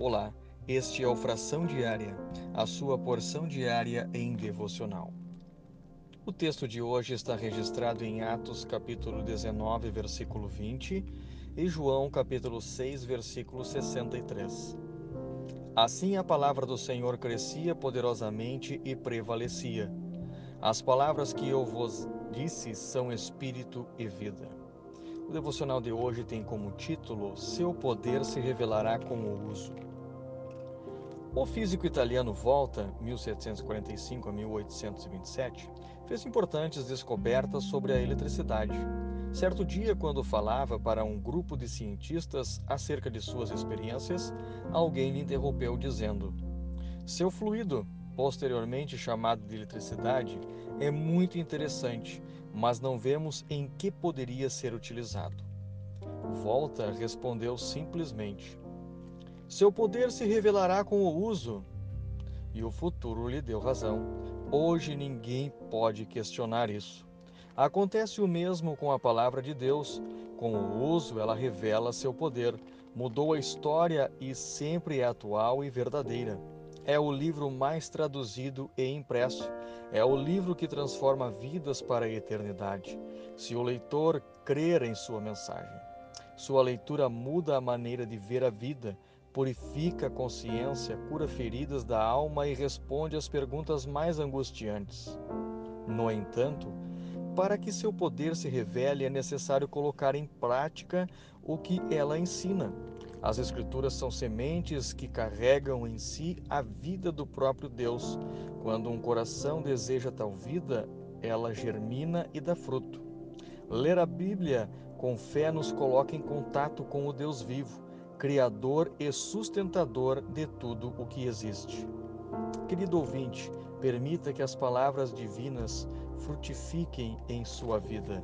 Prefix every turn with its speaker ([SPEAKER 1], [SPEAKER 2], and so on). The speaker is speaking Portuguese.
[SPEAKER 1] Olá, este é o Fração Diária, a sua porção diária em devocional. O texto de hoje está registrado em Atos capítulo 19, versículo 20 e João capítulo 6, versículo 63. Assim a palavra do Senhor crescia poderosamente e prevalecia. As palavras que eu vos disse são espírito e vida. O devocional de hoje tem como título Seu poder se revelará com o uso. O físico italiano Volta, 1745 a 1827, fez importantes descobertas sobre a eletricidade. Certo dia, quando falava para um grupo de cientistas acerca de suas experiências, alguém lhe interrompeu dizendo: Seu fluido, posteriormente chamado de eletricidade, é muito interessante, mas não vemos em que poderia ser utilizado. Volta respondeu simplesmente: Seu poder se revelará com o uso. E o futuro lhe deu razão. Hoje ninguém pode questionar isso. Acontece o mesmo com a palavra de Deus. Com o uso, ela revela seu poder, mudou a história e sempre é atual e verdadeira. É o livro mais traduzido e impresso. É o livro que transforma vidas para a eternidade. Se o leitor crer em sua mensagem, sua leitura muda a maneira de ver a vida, purifica a consciência, cura feridas da alma e responde às perguntas mais angustiantes. No entanto, para que seu poder se revele, é necessário colocar em prática o que ela ensina. As Escrituras são sementes que carregam em si a vida do próprio Deus. Quando um coração deseja tal vida, ela germina e dá fruto. Ler a Bíblia com fé nos coloca em contato com o Deus vivo, Criador e sustentador de tudo o que existe. Querido ouvinte, permita que as palavras divinas frutifiquem em sua vida.